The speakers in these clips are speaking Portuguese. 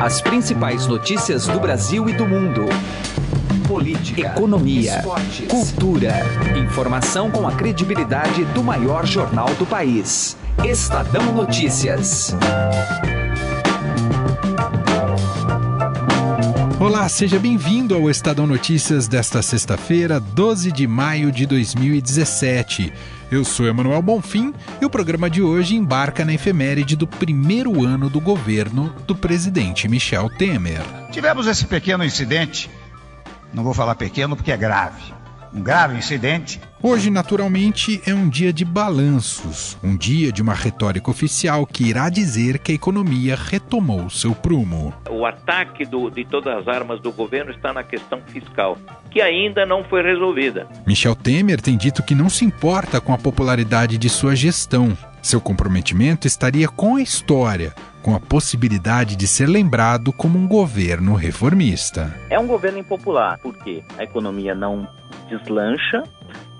As principais notícias do Brasil e do mundo. Política, economia, esportes, cultura. Informação com a credibilidade do maior jornal do país. Estadão Notícias. Olá, seja bem-vindo ao Estadão Notícias desta sexta-feira, 12 de maio de 2017. Eu sou Emanuel Bonfim e o programa de hoje embarca na efeméride do primeiro ano do governo do presidente Michel Temer. Tivemos esse pequeno incidente, não vou falar pequeno porque é grave, um grave incidente. Hoje, naturalmente, é um dia de balanços, um dia de uma retórica oficial que irá dizer que a economia retomou seu prumo. O ataque do, de todas as armas do governo está na questão fiscal, que ainda não foi resolvida. Michel Temer tem dito que não se importa com a popularidade de sua gestão. Seu comprometimento estaria com a história, com a possibilidade de ser lembrado como um governo reformista. É um governo impopular, porque a economia não deslancha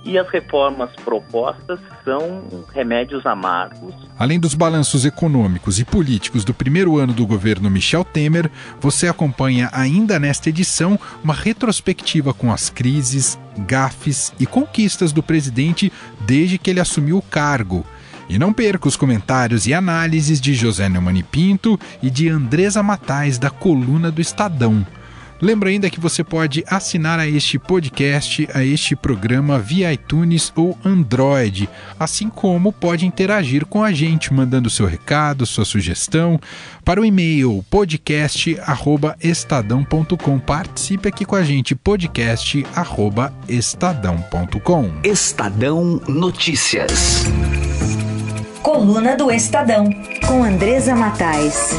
e as reformas propostas são remédios amargos. Além dos balanços econômicos e políticos do primeiro ano do governo Michel Temer, você acompanha ainda nesta edição uma retrospectiva com as crises, gafes e conquistas do presidente desde que ele assumiu o cargo. E não perca os comentários e análises de José Neumann Pinto e de Andresa Matais da coluna do Estadão. Lembra ainda que você pode assinar a este podcast, a este programa via iTunes ou Android, assim como pode interagir com a gente mandando seu recado, sua sugestão para o e-mail podcast@estadão.com. Participe aqui com a gente podcast@estadão.com. Estadão Notícias. Coluna do Estadão com Andresa Matais.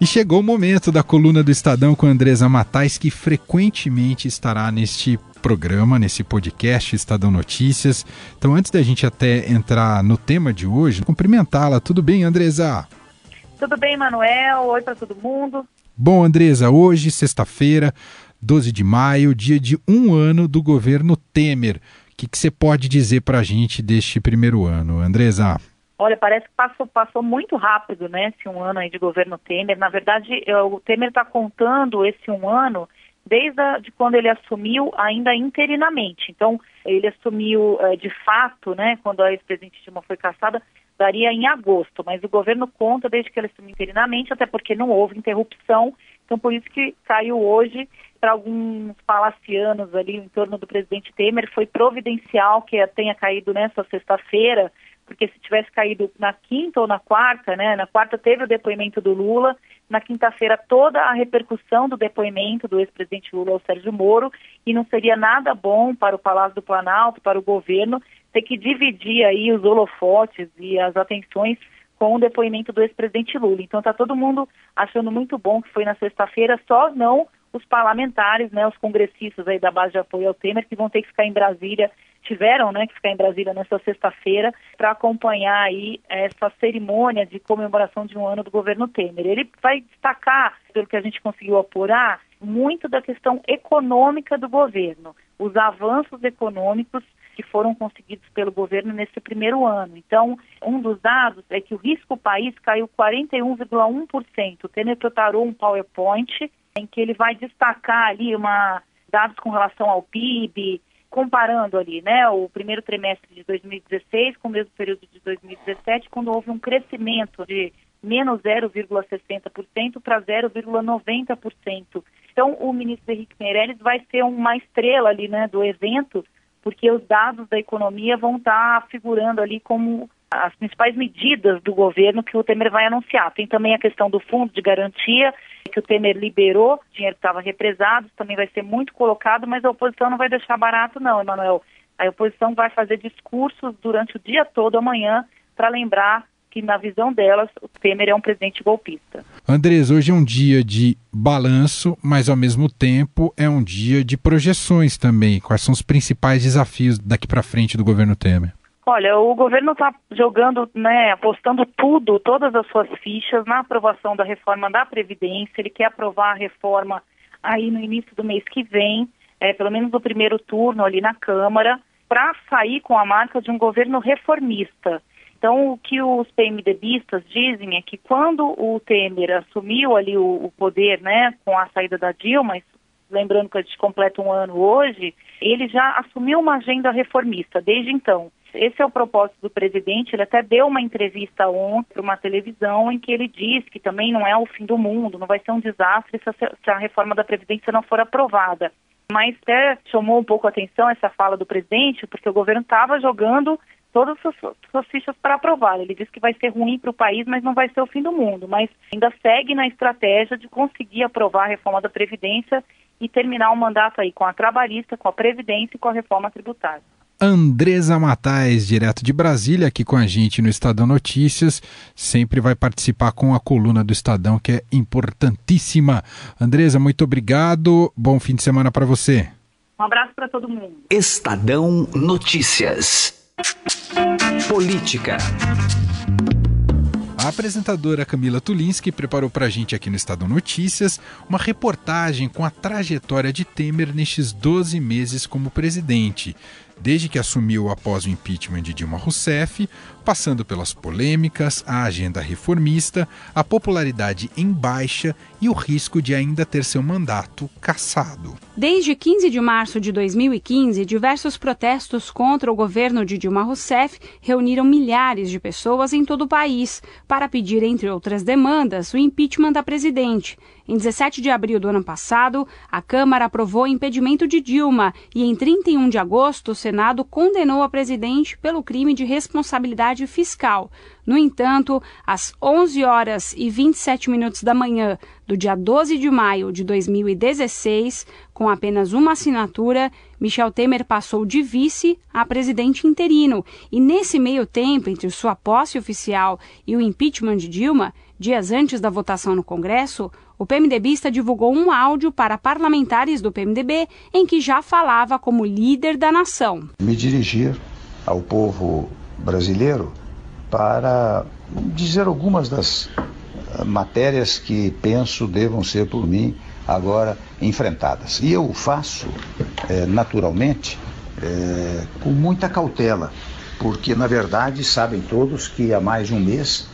E chegou o momento da coluna do Estadão com Andresa Matais, que frequentemente estará neste programa, nesse podcast Estadão Notícias. Então, antes da gente até entrar no tema de hoje, cumprimentá-la. Tudo bem, Andresa? Tudo bem, Manuel? Oi para todo mundo. Bom, Andresa, hoje, sexta-feira, 12 de maio, dia de um ano do governo Temer. O que, você pode dizer para a gente deste primeiro ano, Andresa? Olha, parece que passou, passou muito rápido, né, esse um ano aí de governo Temer. Na verdade, eh, o Temer está contando esse um ano desde a, de quando ele assumiu, ainda interinamente. Então, ele assumiu eh, de fato, né, quando a ex-presidente Dilma foi caçada, daria em agosto, mas o governo conta desde que ele assumiu interinamente, até porque não houve interrupção. Então, por isso que caiu hoje para alguns palacianos ali em torno do presidente Temer, foi providencial que tenha caído nessa sexta-feira, porque se tivesse caído na quinta ou na quarta, né? Na quarta teve o depoimento do Lula, na quinta-feira toda a repercussão do depoimento do ex-presidente Lula ao Sérgio Moro, e não seria nada bom para o Palácio do Planalto, para o governo, ter que dividir aí os holofotes e as atenções com o depoimento do ex-presidente Lula. Então está todo mundo achando muito bom que foi na sexta-feira, só não os parlamentares, né, os congressistas aí da base de apoio ao Temer, que vão ter que ficar em Brasília tiveram né, que ficar em Brasília nessa sexta-feira para acompanhar aí essa cerimônia de comemoração de um ano do governo Temer. Ele vai destacar, pelo que a gente conseguiu apurar, muito da questão econômica do governo, os avanços econômicos que foram conseguidos pelo governo nesse primeiro ano. Então, um dos dados é que o risco país caiu 41,1%. O Temer preparou um PowerPoint em que ele vai destacar ali uma dados com relação ao PIB, comparando ali, né, o primeiro trimestre de 2016 com o mesmo período de 2017, quando houve um crescimento de menos 0,60% para 0,90%. Então, o ministro Henrique Meirelles vai ser uma estrela ali, né, do evento, porque os dados da economia vão estar tá figurando ali como as principais medidas do governo que o Temer vai anunciar. Tem também a questão do fundo de garantia que o Temer liberou, o dinheiro estava represado, também vai ser muito colocado, mas a oposição não vai deixar barato não, Emanuel. A oposição vai fazer discursos durante o dia todo amanhã para lembrar que, na visão delas, o Temer é um presidente golpista. Andres, hoje é um dia de balanço, mas ao mesmo tempo é um dia de projeções também. Quais são os principais desafios daqui para frente do governo Temer? Olha, o governo está jogando, né, apostando tudo, todas as suas fichas na aprovação da reforma da Previdência. Ele quer aprovar a reforma aí no início do mês que vem, é, pelo menos no primeiro turno ali na Câmara, para sair com a marca de um governo reformista. Então, o que os PMDBistas dizem é que quando o Temer assumiu ali o, o poder, né, com a saída da Dilma, lembrando que a gente completa um ano hoje, ele já assumiu uma agenda reformista desde então. Esse é o propósito do presidente. Ele até deu uma entrevista ontem para uma televisão em que ele disse que também não é o fim do mundo, não vai ser um desastre se a reforma da Previdência não for aprovada. Mas até chamou um pouco a atenção essa fala do presidente, porque o governo estava jogando todas as suas fichas para aprovar. Ele disse que vai ser ruim para o país, mas não vai ser o fim do mundo. Mas ainda segue na estratégia de conseguir aprovar a reforma da Previdência e terminar o mandato aí com a trabalhista, com a Previdência e com a reforma tributária. Andresa Matais, direto de Brasília, aqui com a gente no Estadão Notícias, sempre vai participar com a coluna do Estadão, que é importantíssima. Andresa, muito obrigado. Bom fim de semana para você. Um abraço para todo mundo. Estadão Notícias. Política. A apresentadora Camila Tulinski preparou para a gente aqui no Estado Notícias uma reportagem com a trajetória de Temer nestes 12 meses como presidente desde que assumiu após o impeachment de Dilma Rousseff, passando pelas polêmicas, a agenda reformista, a popularidade em baixa e o risco de ainda ter seu mandato cassado. Desde 15 de março de 2015, diversos protestos contra o governo de Dilma Rousseff reuniram milhares de pessoas em todo o país para pedir, entre outras demandas, o impeachment da presidente. Em 17 de abril do ano passado, a Câmara aprovou o impedimento de Dilma e, em 31 de agosto, o Senado condenou a presidente pelo crime de responsabilidade fiscal. No entanto, às 11 horas e 27 minutos da manhã do dia 12 de maio de 2016, com apenas uma assinatura, Michel Temer passou de vice a presidente interino. E nesse meio tempo, entre sua posse oficial e o impeachment de Dilma, dias antes da votação no Congresso, o PMDBista divulgou um áudio para parlamentares do PMDB em que já falava como líder da nação. Me dirigir ao povo brasileiro para dizer algumas das eh, matérias que penso devam ser por mim agora enfrentadas. E eu faço é, naturalmente é, com muita cautela, porque na verdade sabem todos que há mais de um mês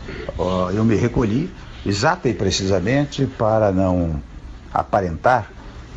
eu me recolhi exata e precisamente para não aparentar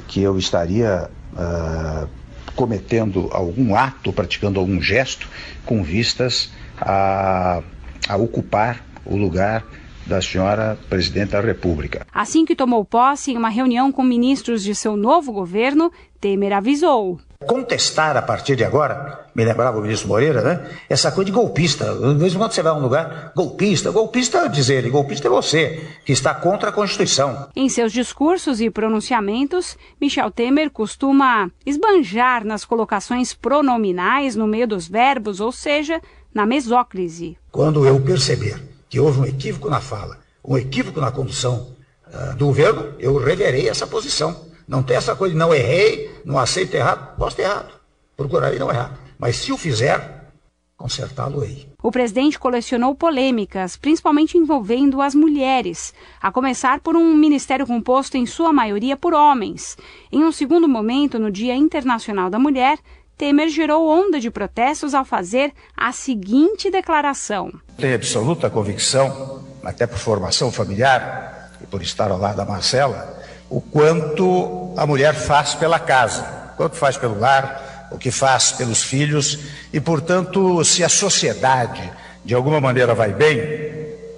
que eu estaria uh, cometendo algum ato, praticando algum gesto com vistas a, a ocupar o lugar da senhora presidente da República. Assim que tomou posse em uma reunião com ministros de seu novo governo, Temer avisou contestar a partir de agora, me lembrava o ministro Moreira, né? Essa coisa de golpista. De vez em quando você vai a um lugar, golpista, golpista diz ele, golpista é você, que está contra a Constituição. Em seus discursos e pronunciamentos, Michel Temer costuma esbanjar nas colocações pronominais no meio dos verbos, ou seja, na mesóclise. Quando eu perceber que houve um equívoco na fala, um equívoco na condução uh, do governo, eu reverei essa posição não tem essa coisa de não errei, não aceito errado. Posso ter errado. Procurarei não errar. Mas se o fizer, consertá-lo-ei. O presidente colecionou polêmicas, principalmente envolvendo as mulheres, a começar por um ministério composto em sua maioria por homens. Em um segundo momento, no Dia Internacional da Mulher, Temer gerou onda de protestos ao fazer a seguinte declaração: Tenho absoluta convicção, até por formação familiar e por estar ao lado da Marcela, o quanto a mulher faz pela casa, quanto faz pelo lar, o que faz pelos filhos, e portanto, se a sociedade de alguma maneira vai bem,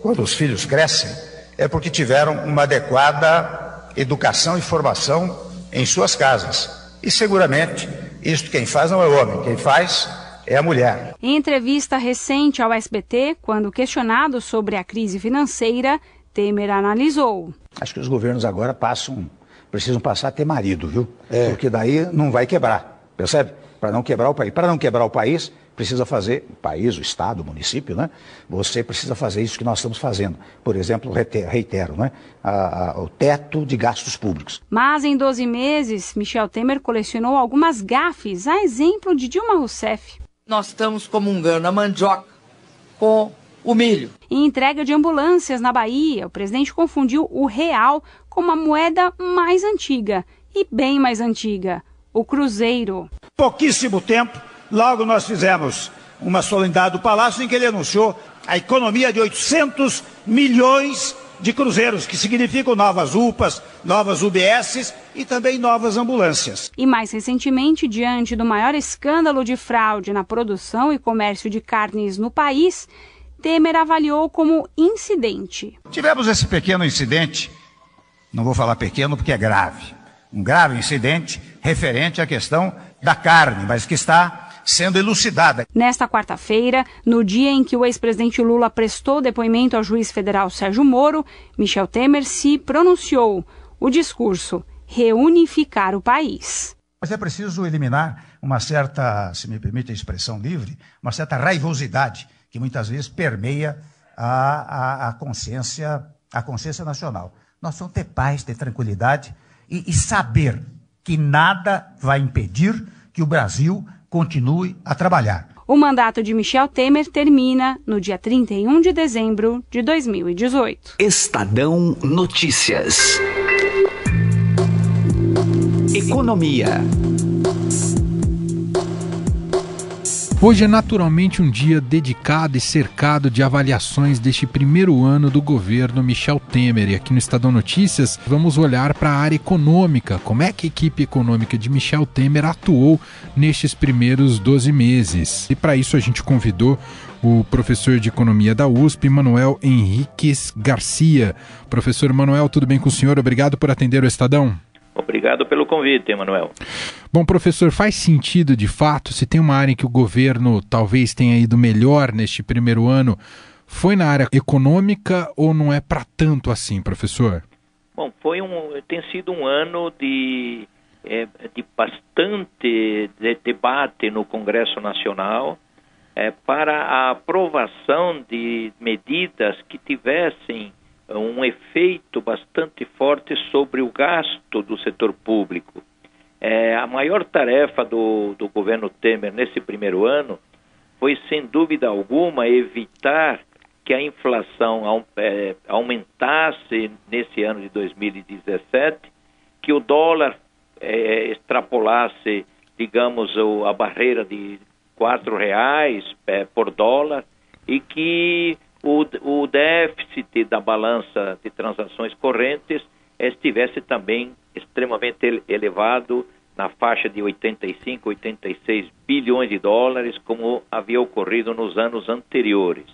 quando os filhos crescem, é porque tiveram uma adequada educação e formação em suas casas. E seguramente, isto quem faz não é o homem, quem faz é a mulher. Em entrevista recente ao SBT, quando questionado sobre a crise financeira, Temer analisou. Acho que os governos agora passam, precisam passar a ter marido, viu? É. Porque daí não vai quebrar, percebe? Para não quebrar o país. Para não quebrar o país, precisa fazer, o país, o Estado, o município, né? Você precisa fazer isso que nós estamos fazendo. Por exemplo, reitero, né? A, a, o teto de gastos públicos. Mas em 12 meses, Michel Temer colecionou algumas gafes, a exemplo de Dilma Rousseff. Nós estamos comungando a mandioca com o milho. Em entrega de ambulâncias na Bahia, o presidente confundiu o real com uma moeda mais antiga e bem mais antiga, o cruzeiro. Pouquíssimo tempo, logo nós fizemos uma solenidade do Palácio em que ele anunciou a economia de 800 milhões de cruzeiros, que significam novas UPAs, novas UBSs e também novas ambulâncias. E mais recentemente, diante do maior escândalo de fraude na produção e comércio de carnes no país, Temer avaliou como incidente. Tivemos esse pequeno incidente, não vou falar pequeno porque é grave, um grave incidente referente à questão da carne, mas que está sendo elucidada. Nesta quarta-feira, no dia em que o ex-presidente Lula prestou depoimento ao juiz federal Sérgio Moro, Michel Temer se pronunciou. O discurso: reunificar o país. Mas é preciso eliminar uma certa, se me permite a expressão livre, uma certa raivosidade que muitas vezes permeia a, a, a consciência, a consciência nacional. Nós vamos ter paz, ter tranquilidade e, e saber que nada vai impedir que o Brasil continue a trabalhar. O mandato de Michel Temer termina no dia 31 de dezembro de 2018. Estadão Notícias. Economia. Hoje é naturalmente um dia dedicado e cercado de avaliações deste primeiro ano do governo Michel Temer. E aqui no Estadão Notícias vamos olhar para a área econômica, como é que a equipe econômica de Michel Temer atuou nestes primeiros 12 meses. E para isso a gente convidou o professor de economia da USP, Manuel Henriques Garcia. Professor Manuel, tudo bem com o senhor? Obrigado por atender o Estadão. Obrigado pelo convite, Emanuel. Bom, professor, faz sentido de fato, se tem uma área em que o governo talvez tenha ido melhor neste primeiro ano, foi na área econômica ou não é para tanto assim, professor? Bom, foi um, tem sido um ano de, é, de bastante de debate no Congresso Nacional é, para a aprovação de medidas que tivessem um efeito bastante forte sobre o gasto do setor público. É, a maior tarefa do, do governo Temer nesse primeiro ano foi, sem dúvida alguma, evitar que a inflação é, aumentasse nesse ano de 2017, que o dólar é, extrapolasse, digamos, a barreira de quatro reais é, por dólar e que o, o déficit da balança de transações correntes estivesse também extremamente elevado na faixa de 85, 86 bilhões de dólares, como havia ocorrido nos anos anteriores.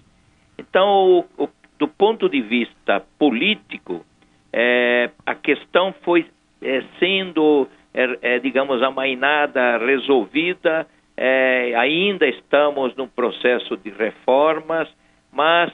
Então, o, o, do ponto de vista político, é, a questão foi é, sendo, é, é digamos, amainada, resolvida. É, ainda estamos num processo de reformas, mas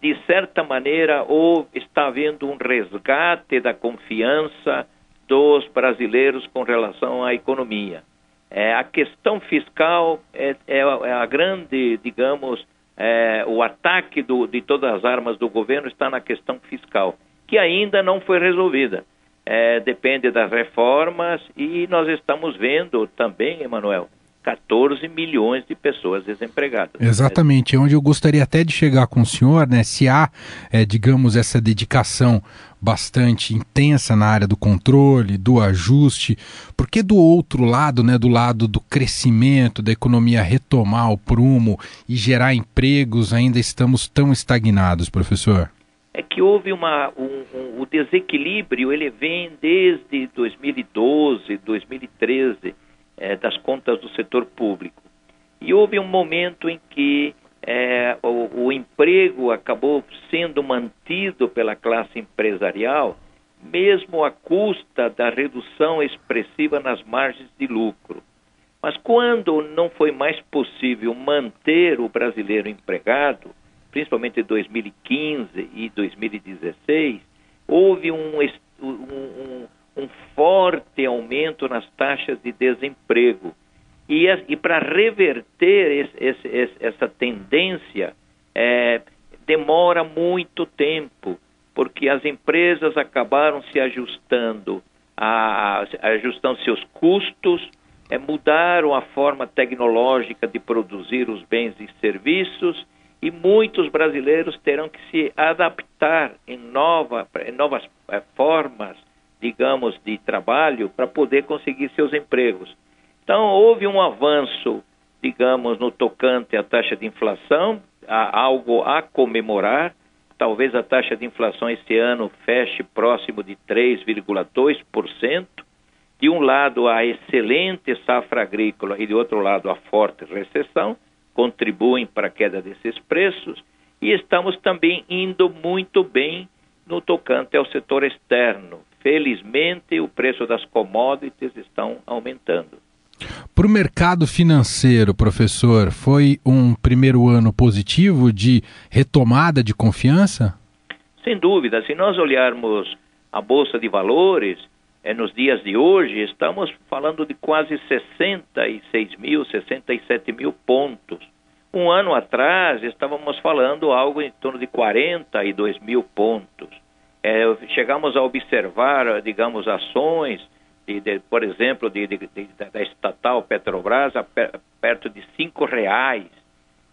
de certa maneira, ou está havendo um resgate da confiança dos brasileiros com relação à economia. É, a questão fiscal é, é, é a grande, digamos, é, o ataque do, de todas as armas do governo está na questão fiscal, que ainda não foi resolvida. É, depende das reformas e nós estamos vendo também, Emanuel, 14 milhões de pessoas desempregadas. Exatamente, é onde eu gostaria até de chegar com o senhor, né? Se há, é, digamos, essa dedicação bastante intensa na área do controle, do ajuste, porque do outro lado, né, do lado do crescimento, da economia retomar o prumo e gerar empregos, ainda estamos tão estagnados, professor? É que houve uma, um, um, o desequilíbrio, ele vem desde 2012, 2013, é, das contas do setor público. E houve um momento em que é, o, o, emprego acabou sendo mantido pela classe empresarial, mesmo à custa da redução expressiva nas margens de lucro. Mas quando não foi mais possível manter o brasileiro empregado, principalmente em 2015 e 2016, houve um, um, um forte aumento nas taxas de desemprego. E, e para reverter esse, esse, essa tendência, é, demora muito tempo, porque as empresas acabaram se ajustando, a, a, ajustando seus custos, é, mudaram a forma tecnológica de produzir os bens e serviços, e muitos brasileiros terão que se adaptar em, nova, em novas é, formas digamos, de trabalho para poder conseguir seus empregos. Então, houve um avanço, digamos, no tocante à taxa de inflação, algo a comemorar. Talvez a taxa de inflação este ano feche próximo de 3,2%. De um lado, a excelente safra agrícola e de outro lado, a forte recessão contribuem para a queda desses preços. E estamos também indo muito bem no tocante ao setor externo. Felizmente, o preço das commodities estão aumentando. Para o mercado financeiro, professor, foi um primeiro ano positivo de retomada de confiança? Sem dúvida. Se nós olharmos a Bolsa de Valores, é, nos dias de hoje, estamos falando de quase 66 mil, 67 mil pontos. Um ano atrás, estávamos falando algo em torno de 42 mil pontos. É, chegamos a observar, digamos, ações, de, de, por exemplo, de, da estatal Petrobras a perto de cinco reais.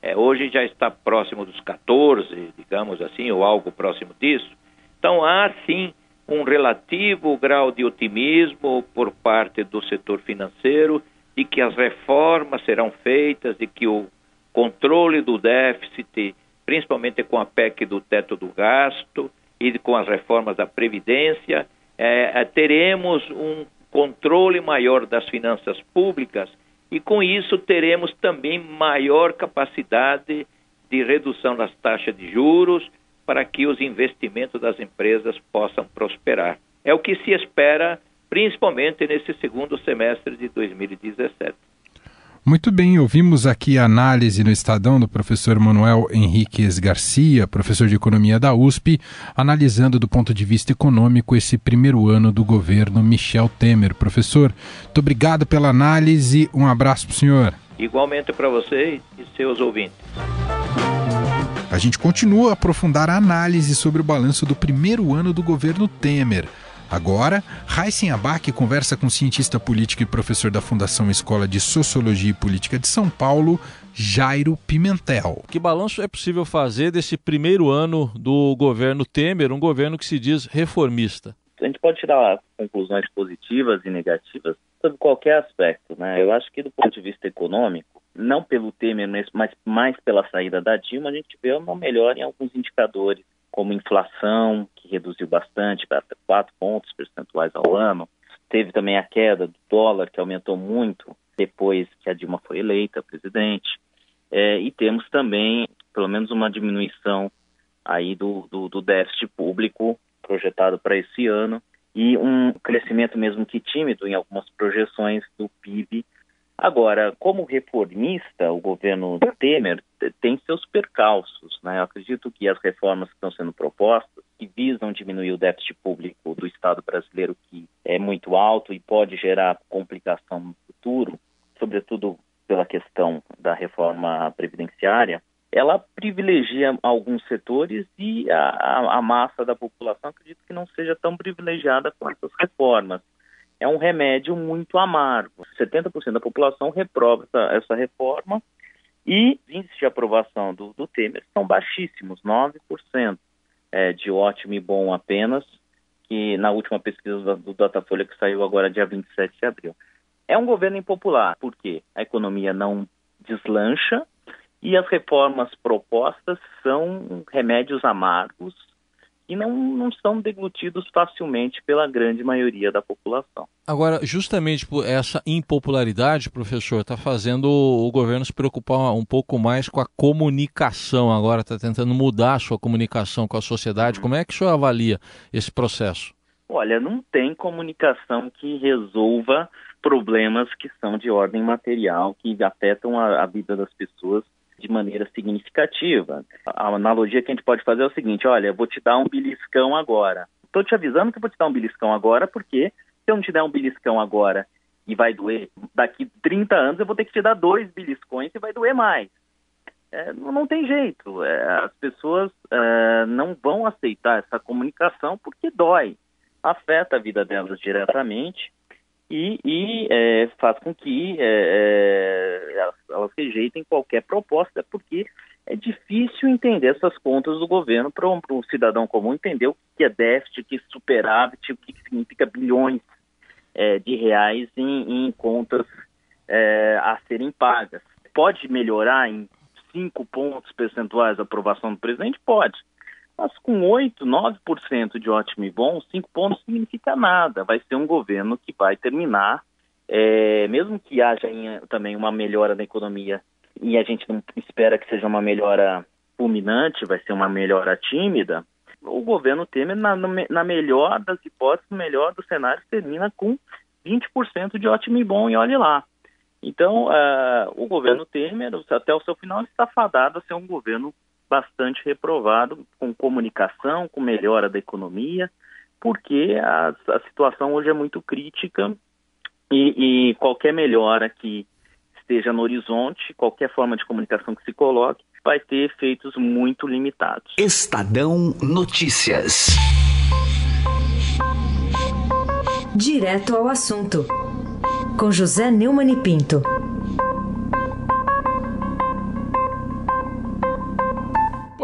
É, hoje já está próximo dos 14, digamos assim, ou algo próximo disso. Então há sim um relativo grau de otimismo por parte do setor financeiro de que as reformas serão feitas, de que o controle do déficit, principalmente com a PEC do teto do gasto e com as reformas da Previdência, é, é, teremos um controle maior das finanças públicas e, com isso, teremos também maior capacidade de redução das taxas de juros para que os investimentos das empresas possam prosperar. É o que se espera, principalmente nesse segundo semestre de 2017. Muito bem, ouvimos aqui a análise no Estadão do professor Manuel Henriquez Garcia, professor de Economia da USP, analisando do ponto de vista econômico esse primeiro ano do governo Michel Temer. Professor, muito obrigado pela análise, um abraço para o senhor. Igualmente para você e seus ouvintes. A gente continua a aprofundar a análise sobre o balanço do primeiro ano do governo Temer. Agora, Raíssen Abac conversa com o cientista político e professor da Fundação Escola de Sociologia e Política de São Paulo, Jairo Pimentel. Que balanço é possível fazer desse primeiro ano do governo Temer, um governo que se diz reformista? A gente pode tirar conclusões positivas e negativas sobre qualquer aspecto, né? Eu acho que do ponto de vista econômico, não pelo Temer, mas mais pela saída da Dilma, a gente vê uma melhora em alguns indicadores como inflação, que reduziu bastante, para 4 pontos percentuais ao ano. Teve também a queda do dólar, que aumentou muito depois que a Dilma foi eleita presidente. É, e temos também, pelo menos, uma diminuição aí do, do, do déficit público projetado para esse ano e um crescimento mesmo que tímido em algumas projeções do PIB Agora, como reformista, o governo Temer tem seus percalços. Né? Eu acredito que as reformas que estão sendo propostas, que visam diminuir o déficit público do Estado brasileiro, que é muito alto e pode gerar complicação no futuro, sobretudo pela questão da reforma previdenciária, ela privilegia alguns setores e a, a, massa da população acredito que não seja tão privilegiada com essas reformas é um remédio muito amargo. 70% da população reprova essa, essa, reforma e os índices de aprovação do, do Temer são baixíssimos, 9% é, de ótimo e bom apenas, que na última pesquisa do Datafolha que saiu agora dia 27 de abril. É um governo impopular, porque a economia não deslancha e as reformas propostas são remédios amargos e não, não são deglutidos facilmente pela grande maioria da população. Agora, justamente por essa impopularidade, professor, está fazendo o governo se preocupar um pouco mais com a comunicação agora, está tentando mudar a sua comunicação com a sociedade. Como é que o senhor avalia esse processo? Olha, não tem comunicação que resolva problemas que são de ordem material, que afetam a, a vida das pessoas de maneira significativa. A analogia que a gente pode fazer é o seguinte: olha, eu vou te dar um beliscão agora. Estou te avisando que vou te dar um beliscão agora, porque se eu não te der um beliscão agora e vai doer, daqui 30 anos eu vou ter que te dar dois beliscões e vai doer mais. É, não tem jeito. É, as pessoas é, não vão aceitar essa comunicação porque dói, afeta a vida delas diretamente e, e é, faz com que é, é, elas, elas, rejeitem qualquer proposta, porque é difícil entender essas contas do governo para um, um, cidadão comum entender o que é déficit, o que é superávit, o que significa bilhões é, de reais em, em contas é, a serem pagas. Pode melhorar em cinco pontos percentuais a aprovação do presidente? Pode. Mas com 8, 9% de ótimo e bom, 5 pontos significa nada. Vai ser um governo que vai terminar, é, mesmo que haja também uma melhora na economia, e a gente não espera que seja uma melhora fulminante, vai ser uma melhora tímida, o governo Temer, na, na melhor das hipóteses, no melhor dos cenários, termina com 20% de ótimo e bom, e olhe lá. Então, uh, o governo Temer, até o seu final, está fadado a ser um governo bastante reprovado, com comunicação, com melhora da economia, porque a, a situação hoje é muito crítica e, e, qualquer melhora que esteja no horizonte, qualquer forma de comunicação que se coloque, vai ter efeitos muito limitados. Estadão Notícias. Direto ao assunto, com José Neumann e Pinto.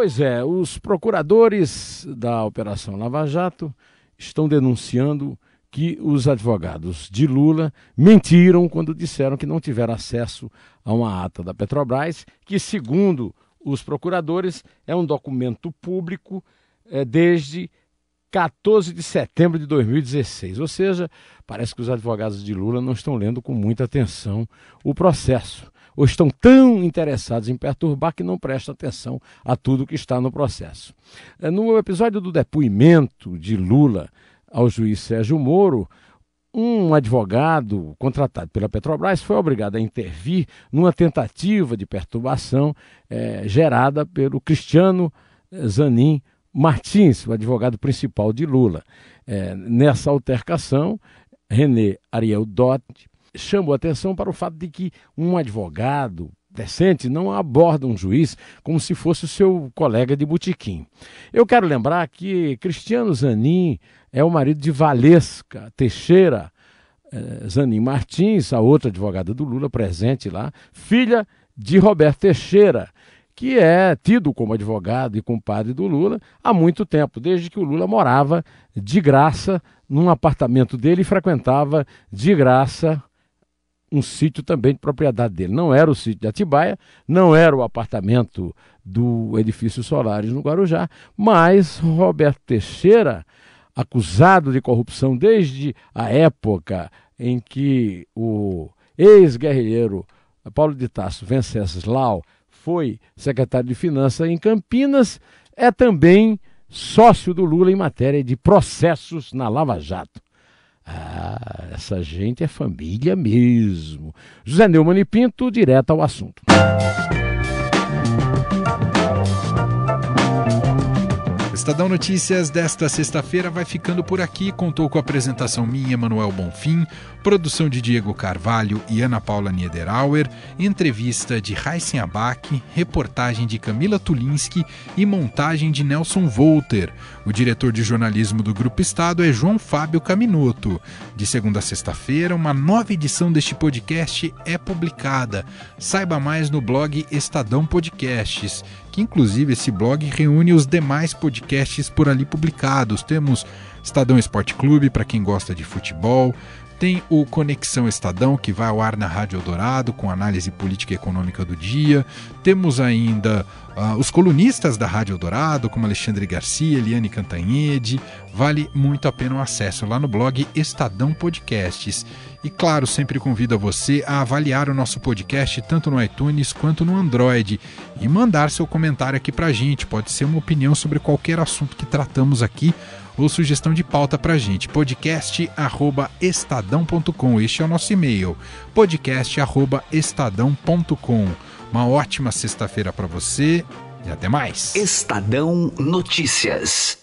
Pois é, os procuradores da Operação Lava Jato estão denunciando que os advogados de Lula mentiram quando disseram que não tiveram acesso a uma ata da Petrobras, que, segundo os procuradores, é um documento público é, desde 14 de setembro de 2016. Ou seja, parece que os advogados de Lula não estão lendo com muita atenção o processo ou estão tão interessados em perturbar que não prestam atenção a tudo que está no processo. É, no episódio do depoimento de Lula ao juiz Sérgio Moro, um advogado contratado pela Petrobras foi obrigado a intervir numa tentativa de perturbação é, gerada pelo Cristiano Zanin Martins, o advogado principal de Lula. É, nessa altercação, René Ariel Dott chamou atenção para o fato de que um advogado decente não aborda um juiz como se fosse o seu colega de botequim. Eu quero lembrar que Cristiano Zanin é o marido de Valesca Teixeira eh, Zanin Martins, a outra advogada do Lula presente lá, filha de Roberto Teixeira, que é tido como advogado e compadre do Lula há muito tempo, desde que o Lula morava de graça num apartamento dele e frequentava de graça um sítio também de propriedade dele. Não era o sítio de Atibaia, não era o apartamento do edifício Solares no Guarujá, mas Roberto Teixeira, acusado de corrupção desde a época em que o ex-guerrilheiro Paulo de Tasso Venceslau foi secretário de Finanças em Campinas, é também sócio do Lula em matéria de processos na Lava Jato. Ah, essa gente é família mesmo. José Neumann e Pinto, direto ao assunto. Estadão Notícias desta sexta-feira vai ficando por aqui. Contou com a apresentação minha, Manuel Bonfim, produção de Diego Carvalho e Ana Paula Niederauer, entrevista de Heisen Abac, reportagem de Camila Tulinski e montagem de Nelson Volter. O diretor de jornalismo do Grupo Estado é João Fábio Caminoto. De segunda a sexta-feira, uma nova edição deste podcast é publicada. Saiba mais no blog Estadão Podcasts que inclusive esse blog reúne os demais podcasts por ali publicados. Temos Estadão Esporte Clube para quem gosta de futebol, tem o Conexão Estadão, que vai ao ar na Rádio Eldorado, com análise política e econômica do dia. Temos ainda uh, os colunistas da Rádio Eldorado, como Alexandre Garcia, Eliane Cantanhede. Vale muito a pena o acesso lá no blog Estadão Podcasts. E claro, sempre convido a você a avaliar o nosso podcast tanto no iTunes quanto no Android e mandar seu comentário aqui pra gente. Pode ser uma opinião sobre qualquer assunto que tratamos aqui ou sugestão de pauta pra gente. podcast@estadão.com. Este é o nosso e-mail. podcast@estadão.com. Uma ótima sexta-feira para você e até mais. Estadão Notícias.